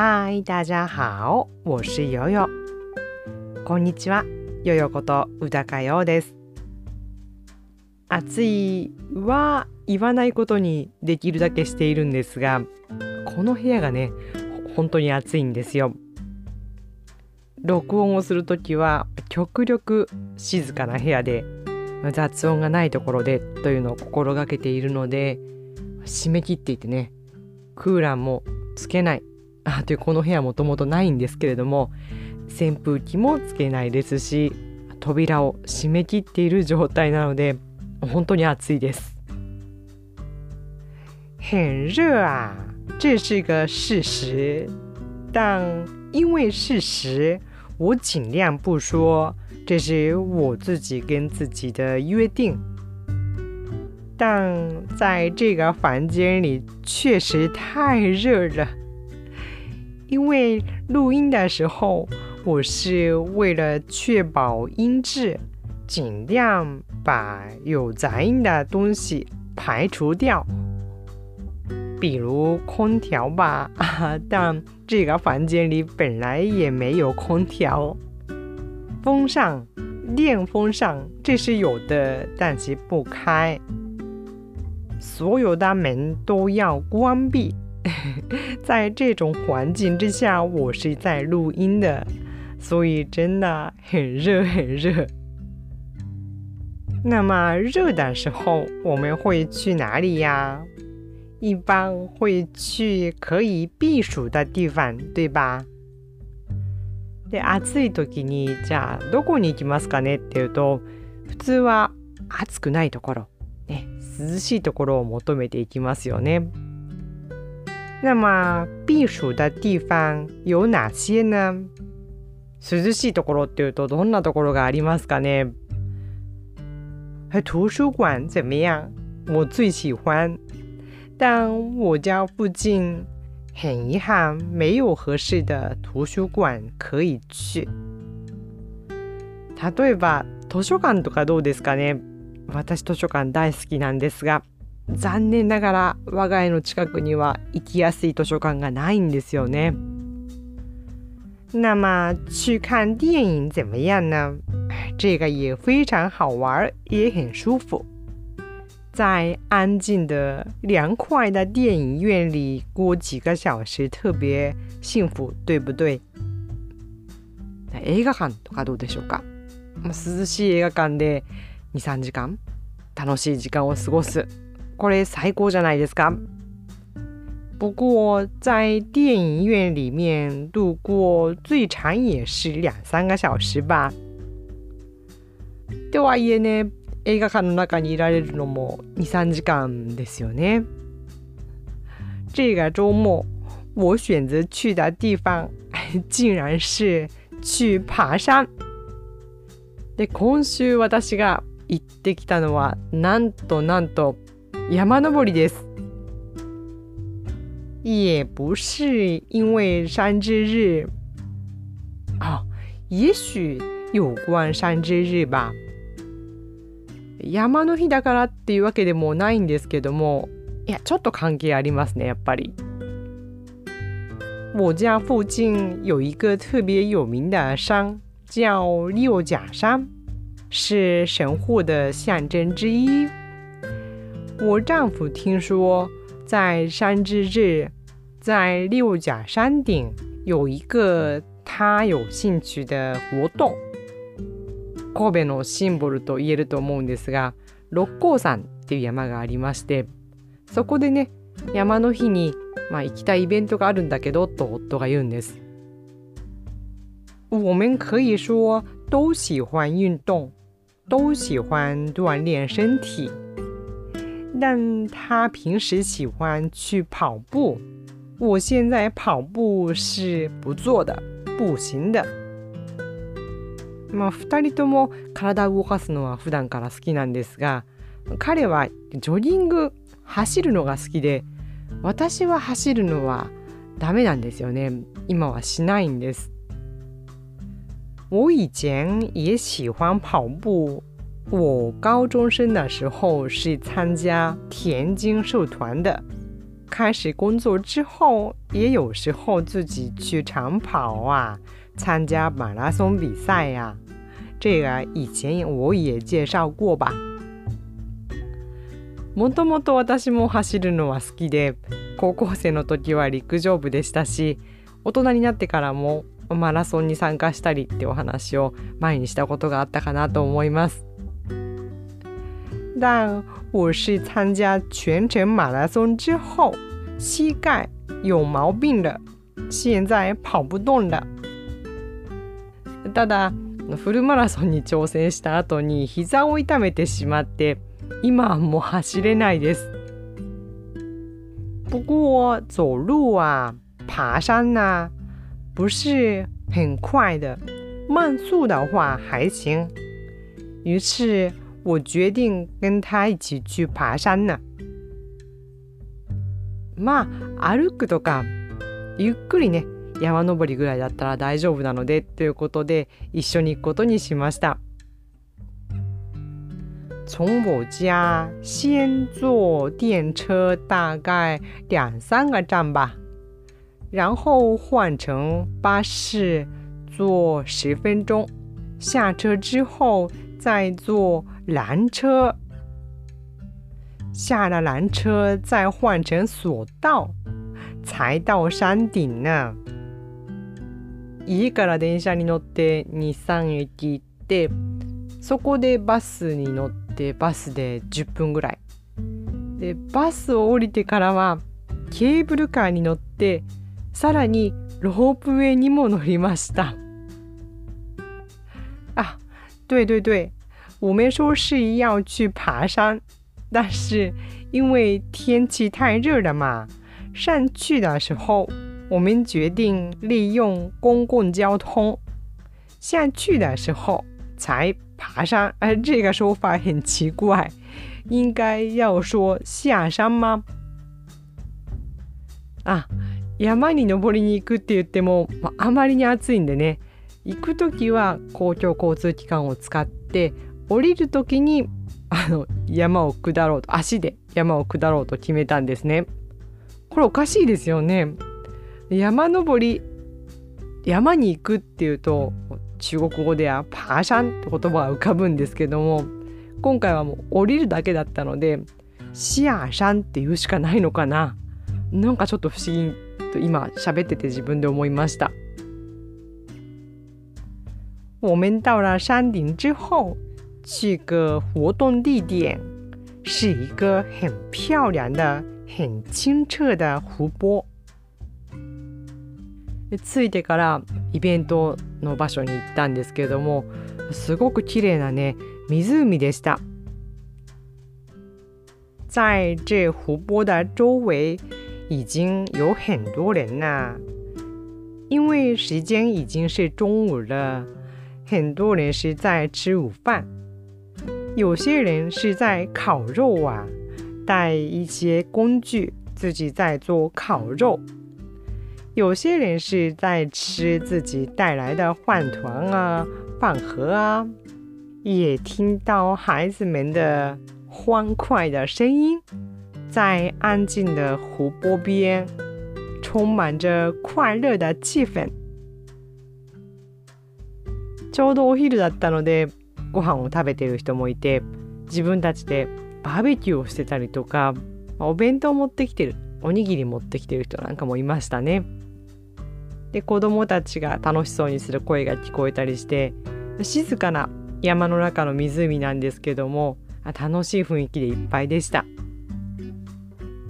嗨，大家好，我是悠悠。こんにちは、ヨヨこと宇高陽です。暑いは言わないことにできるだけしているんですが、この部屋がね、本当に暑いんですよ。録音をするときは極力静かな部屋で雑音がないところでというのを心がけているので締め切っていてねクーラーもつけないあというこの部屋もともとないんですけれども扇風機もつけないですし扉を閉め切っている状態なので本当に暑いです。很热啊，这是个事实，但因为事实，我尽量不说，这是我自己跟自己的约定。但在这个房间里确实太热了，因为录音的时候，我是为了确保音质，尽量把有杂音的东西排除掉，比如空调吧。但这个房间里本来也没有空调，风扇、电风扇这是有的，但是不开。所有的门都要关闭。在这种环境之下，我是在录音的，所以真的很热很热。那么热的时候，我们会去哪里呀？一般会去可以避暑的地方，对吧？で、暑い時にじゃあどこに行きますかねっていうと、普通は暑くないところ。涼しいところを求めていきますよね。 那么避暑的地方有哪些呢？涼しいところっていうとどんなところがありますかね？图书馆怎么样？我最喜欢，但我家附近很遗憾没有合适的图書館可以去。例えば図書館とかどうですかね？私図書館大好きなんですが残念ながら我が家の近くには行きやすい図書館がないんですよね。那么去看电影怎么样呢？这个也非常好玩，也很舒服。在安静的、凉快的电影院里过几个小时，特别幸福，对不对？映画館とかどうでしょうか？涼しい映画館で23時間？楽しい時間を過ごすこれ最高じゃないですか不过在电影院里面度过最长也是两三个小时吧。とはいえね、映画館の中にいられるのも2、3時間ですよね。这个周末我选择去的地方 竟然是去爬山。で、今週私が行ってきたのはなんとなんと山登りです。也不是因为山之日啊，也许有关山之日吧。山の日だからっていうわけでもないんですけども、いや、ちょっと関係ありますね、やっぱり。我家附近有一个特别有名的山，叫六甲山。是神户的象征之一。我丈夫听说，在山之日，在六甲山顶有一个他有兴趣的活动。神戸のシンボルと言えると思うんですが、六甲山っていう山がありまして、そこでね、山の日に、まあ、行きたいイベントがあるんだけどと夫が言うんです。我们可以说都喜欢运动。都喜欢锻炼身体，但他平时喜欢去跑步。我现在跑步是不做的，不行的。まあ二人とも体を動かすのは普段から好きなんですが、彼はジョギング走るのが好きで、私は走るのはダメなんですよね。今はしないんです。我以前也喜欢跑步。我高中生的时候是参加田径社团的。开始工作之后，也有时候自己去长跑啊，参加马拉松比赛呀。这个以前我也介绍过吧。もともと私も走るのは好きで、高校生の時は陸上部でしたし、大人になってからもマラソンに参加したりってお話を前にしたことがあったかなと思います。但我是参加全程马拉松之后，膝盖有毛病了，现在跑不动了。ただフルマラソンに挑戦した後に膝を痛めてしまって今はもう走れないです。不过走路啊、爬山啊，不是很快的，慢速的话还行。于是我决定跟他一起去爬山呢。まあ歩くとかゆっくりね山登りぐらいだったら大丈夫なのでということで一緒に行くことにしました。从我家先坐电车大概两三个站吧，然后换成巴士坐十分钟，下车之后再坐缆车，下了缆车再换成索道，才到山顶呢。家から電車に乗って2、3駅行って、そこでバスに乗ってバスで10分ぐらい。で、バスを降りてからはケーブルカーに乗って、さらにロープウェイにも乗りました。啊，对对对，我们说是要去爬山，但是因为天气太热了嘛，上去的时候我们决定利用公共交通，下去的时候才爬山。哎，这个说法很奇怪，应该要说下山吗？あ、山に登りに行くって言っても、まあまりに暑いんでね、行く時は公共交通機関を使って、 降りる時にあの山を下ろうと足で山を下ろうと決めたんですね。これおかしいですよね。山登り山に行くっていうと中国語ではパーシャンって言葉が浮かぶんですけども今回はもう降りるだけだったのでシアーシャンって言うしかないのかななんかちょっと不思議と今喋ってて自分で思いました。我们到了山顶之后，这个活动地点是一个很漂亮的、很清澈的湖泊。で着いてからイベントの場所に行ったんですけれどもすごく綺麗なね湖でした。在这湖泊的周围已经有很多人啦，因为时间已经是中午了，很多人是在吃午饭， 有些人是在烤肉啊，带一些工具自己在做烤肉。有些人是在吃自己带来的饭团啊、饭盒啊，也听到孩子们的欢快的声音，在安静的湖泊边，充满着快乐的气氛。ちょうどお昼だったので、 ご飯を食べてる人もいて、自分たちでバーベキューをしてたりとか、お弁当持ってきてる、おにぎり持ってきてる人なんかもいましたね。で子供たちが楽しそうにする声が聞こえたりして静かな山の中の湖なんですけども楽しい雰囲気でいっぱいでした。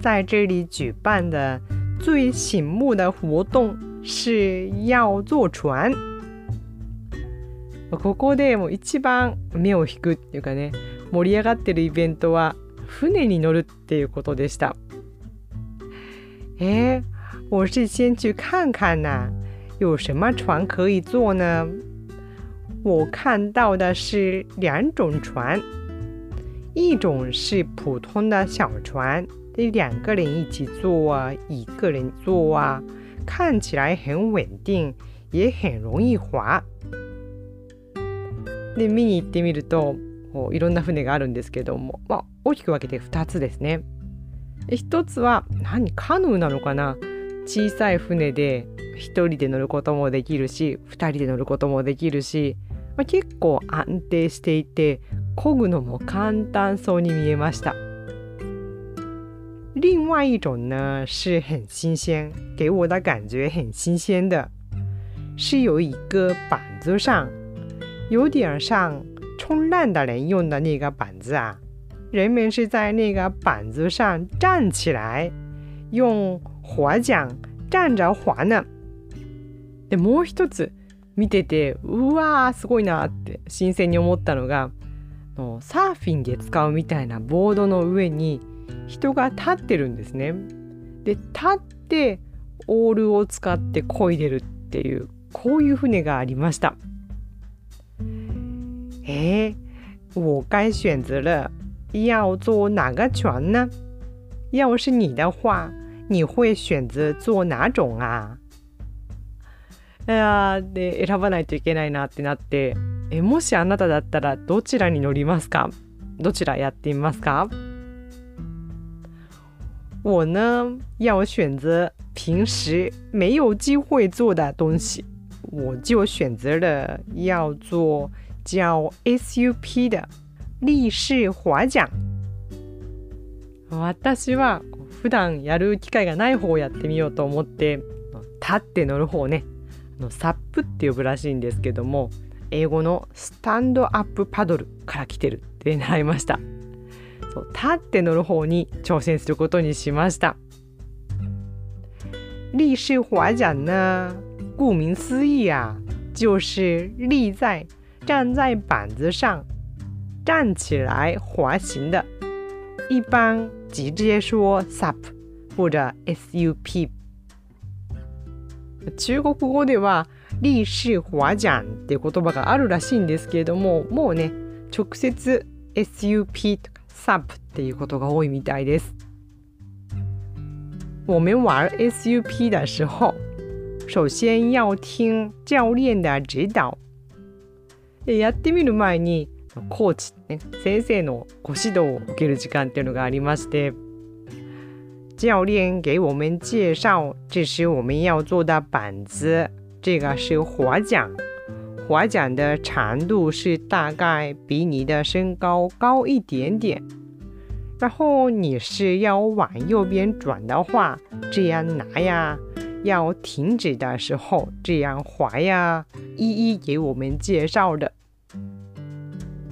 在这里举办的最醒目的活动是要坐船。ここでも一番目を引くっていうかね盛り上がってるイベントは船に乗るっていうことでした。え、我是先去看看呐，有什么船可以坐呢？我看到的是两种船，一种是普通的小船，得两个人一起坐啊，一个人坐啊，看起来很稳定，也很容易划。で見に行ってみると、いろんな船があるんですけども、まあ大きく分けて2つですね。一つは何カヌーなのかな？小さい船で1人で乗ることもできるし2人で乗ることもできるし、まあ、結構安定していて漕ぐのも簡単そうに見えました。另外一种呢是很新鲜，给我的感觉很新鲜的，是有一个板子上，有点像冲浪的人用的那个板子啊。人们是在那个板子上站起来，用划桨站着划呢。でもう一つ見ててうわーすごいなって新鮮に思ったのがサーフィンで使うみたいなボードの上に人が立ってるんですね。で立ってオールを使って漕いでるっていうこういう船がありました。え、我该选择了要坐哪个船呢？要是你的话，你会選擇坐哪種啊？いやで選ばないといけないなってなってえもしあなただったらどちらに乗りますか？どちらやってみますか？我呢要选择平时没有机会做的东西，我就选择了要做叫 SUP 的立式划桨。私は普段やる機会がない方をやってみようと思って立って乗る方ね。のサップって呼ぶらしいんですけども英語のスタンドアップパドルから来てるって習いました。そう立って乗る方に挑戦することにしました。立式划桨呢顾名思义啊就是立在站在板子上站起来滑行的一般直接说 SUP 或者 SUP。中国語では立式划桨っていう言葉があるらしいんですけれどももうね直接 SUP とか SUP っていうことが多いみたいです。我们玩 SUP 的时候，首先要听教練的指導。やってみる前にコーチ、ね、先生のご指導を受ける時間っていうのがありまして教练给我们介绍这是我们要做的板子这个是划桨划桨的长度是大概比你的身高高一点点然后你是要往右边转的话这样拿呀 要停止的时候这样划呀一一给我们介绍的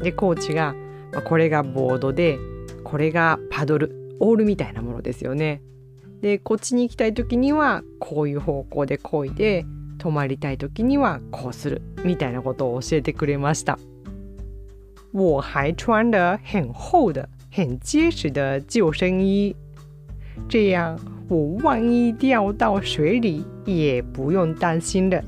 でコーチが、まあ、これがボードでこれがパドルオールみたいなものですよね。でこっちに行きたい時にはこういう方向で漕いで止まりたい時にはこうするみたいなことを教えてくれました。我还穿了很厚的、很结实的救生衣，这样我万一掉到水里也不用担心了。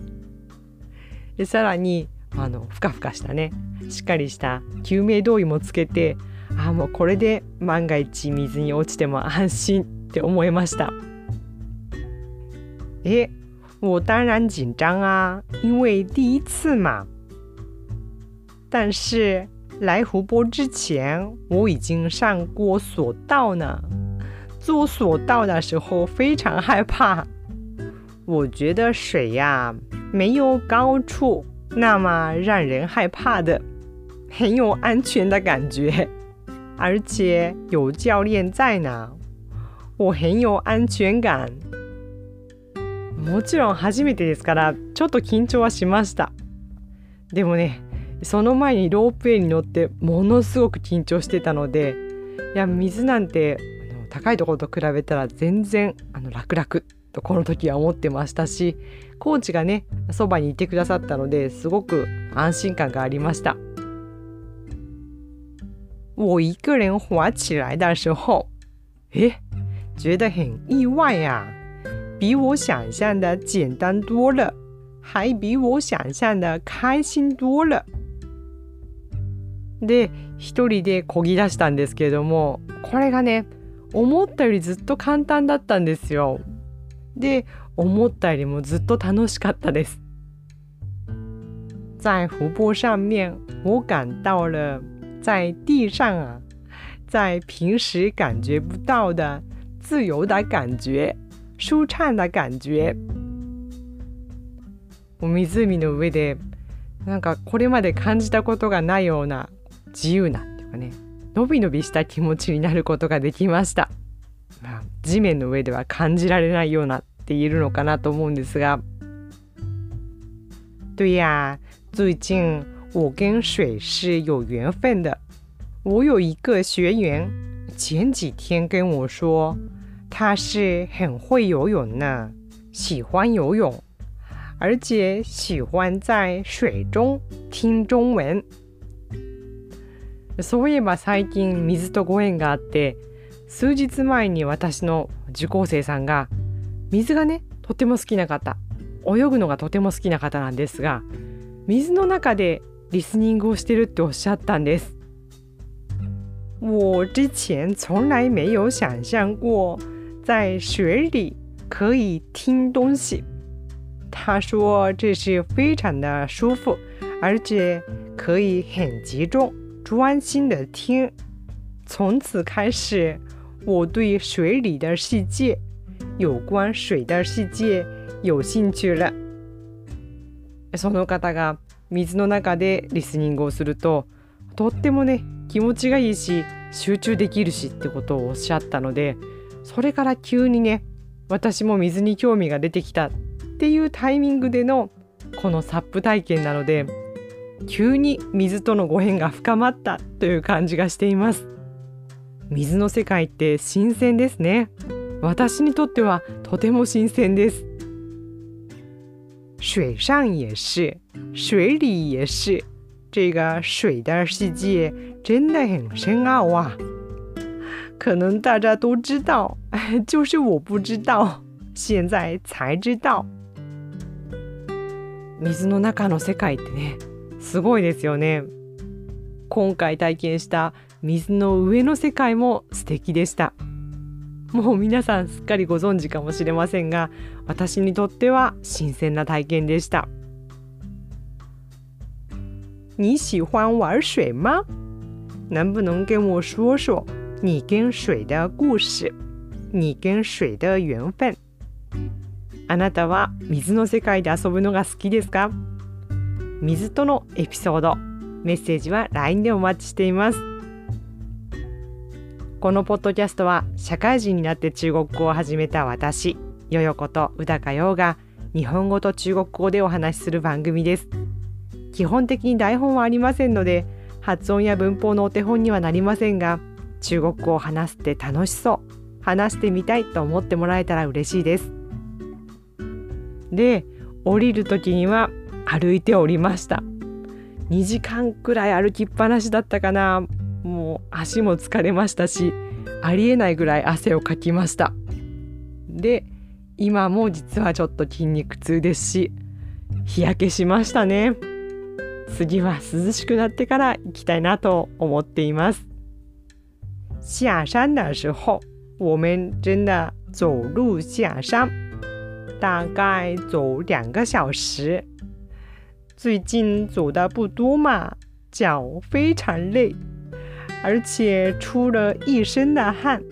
さらにあのふかふかしたね。しっかりした救命胴衣もつけてあもうこれで万が一水に落ちても安心って思いました。え我当然紧张啊因为第一次嘛。但是来湖泊之前我已经上过索道呢。做索道的时候非常害怕我觉得水呀没有高处那么让人害怕的，很有安全的感觉，而且有教練在呢，我很有安全感。もちろん初めてですからちょっと緊張はしました。でもね、その前にロープウェイに乗ってものすごく緊張してたので、いや水なんて高いところと比べたら全然あの楽々とこの時は思ってましたしコーチがねそばにいてくださったのですごく安心感がありました。我一个人滑起来的时候，诶，觉得很意外呀、啊，比我想象的简单多了，还比我想象的开心多了。で、一人で漕ぎ出したんですけれども、これがね、思ったよりずっと簡単だったんですよ。で思ったよりもずっと楽しかったです。在湖泊上面，我感到了在地上啊，在平时感觉不到的自由的感觉、舒畅的感觉。湖の上でなんかこれまで感じたことがないような自由なっていうかねのびのびした気持ちになることができました、まあ、地面の上では感じられないようなって言えるのかなと思うんですが。对呀最近我跟水是有缘分的。我有一个学员前几天跟我说他是很会游泳呢喜欢游泳而且喜欢在水中听中文。そういえば最近水とご縁があって数日前に私の受講生さんが水がねとても好きな方泳ぐのがとても好きな方なんですが水の中でリスニングをしてるっておっしゃったんです。我之前从来没有想象过在水里可以听东西。他说这是非常的舒服，而且可以很集中、专心的听。从此开始，我对水里的世界、有关水的世界有兴趣了。その方が水の中でリスニングをするととってもね気持ちがいいし集中できるしってことをおっしゃったのでそれから急にね私も水に興味が出てきたっていうタイミングでのこのサップ体験なので急に水とのご縁が深まったという感じがしています。水の世界って新鮮ですね。私にとってはとても新鮮です。水上也是水里也是。这个水的世界真的很深奥啊。可能大家都知道 就是我不知道。现在才知道。水の中の世界ってねすごいですよね。今回体験した水の上の世界も素敵でした。もう皆さんすっかりご存知かもしれませんが私にとっては新鮮な体験でした。你喜欢玩水吗？能不能跟我说说你跟水的故事？你跟水的缘分？あなたは水の世界で遊ぶのが好きですか？水とのエピソード、メッセージは LINE でお待ちしています。このポッドキャストは社会人になって中国語を始めた私、よよこと宇高陽が日本語と中国語でお話しする番組です。基本的に台本はありませんので、発音や文法のお手本にはなりませんが、中国語を話すって楽しそう、話してみたいと思ってもらえたら嬉しいです。で降りる時には歩いておりました。2時間くらい歩きっぱなしだったかな。もう足も疲れましたしありえないぐらい汗をかきました。で今も実はちょっと筋肉痛ですし日焼けしましたね。次は涼しくなってから行きたいなと思っています。下山的时候我们真的走路下山。大概走两个小时。最近走的不多嘛，脚非常累，而且出了一身的汗。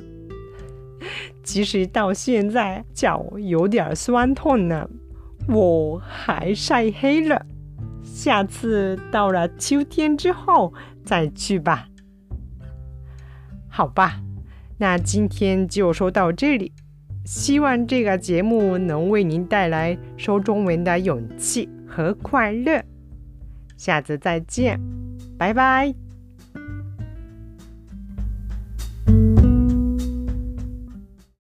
其实到现在脚有点酸痛呢，我还晒黑了。下次到了秋天之后再去吧。好吧，那今天就说到这里。希望这个节目能为您带来说中文的勇气和快乐。下次再见，拜拜。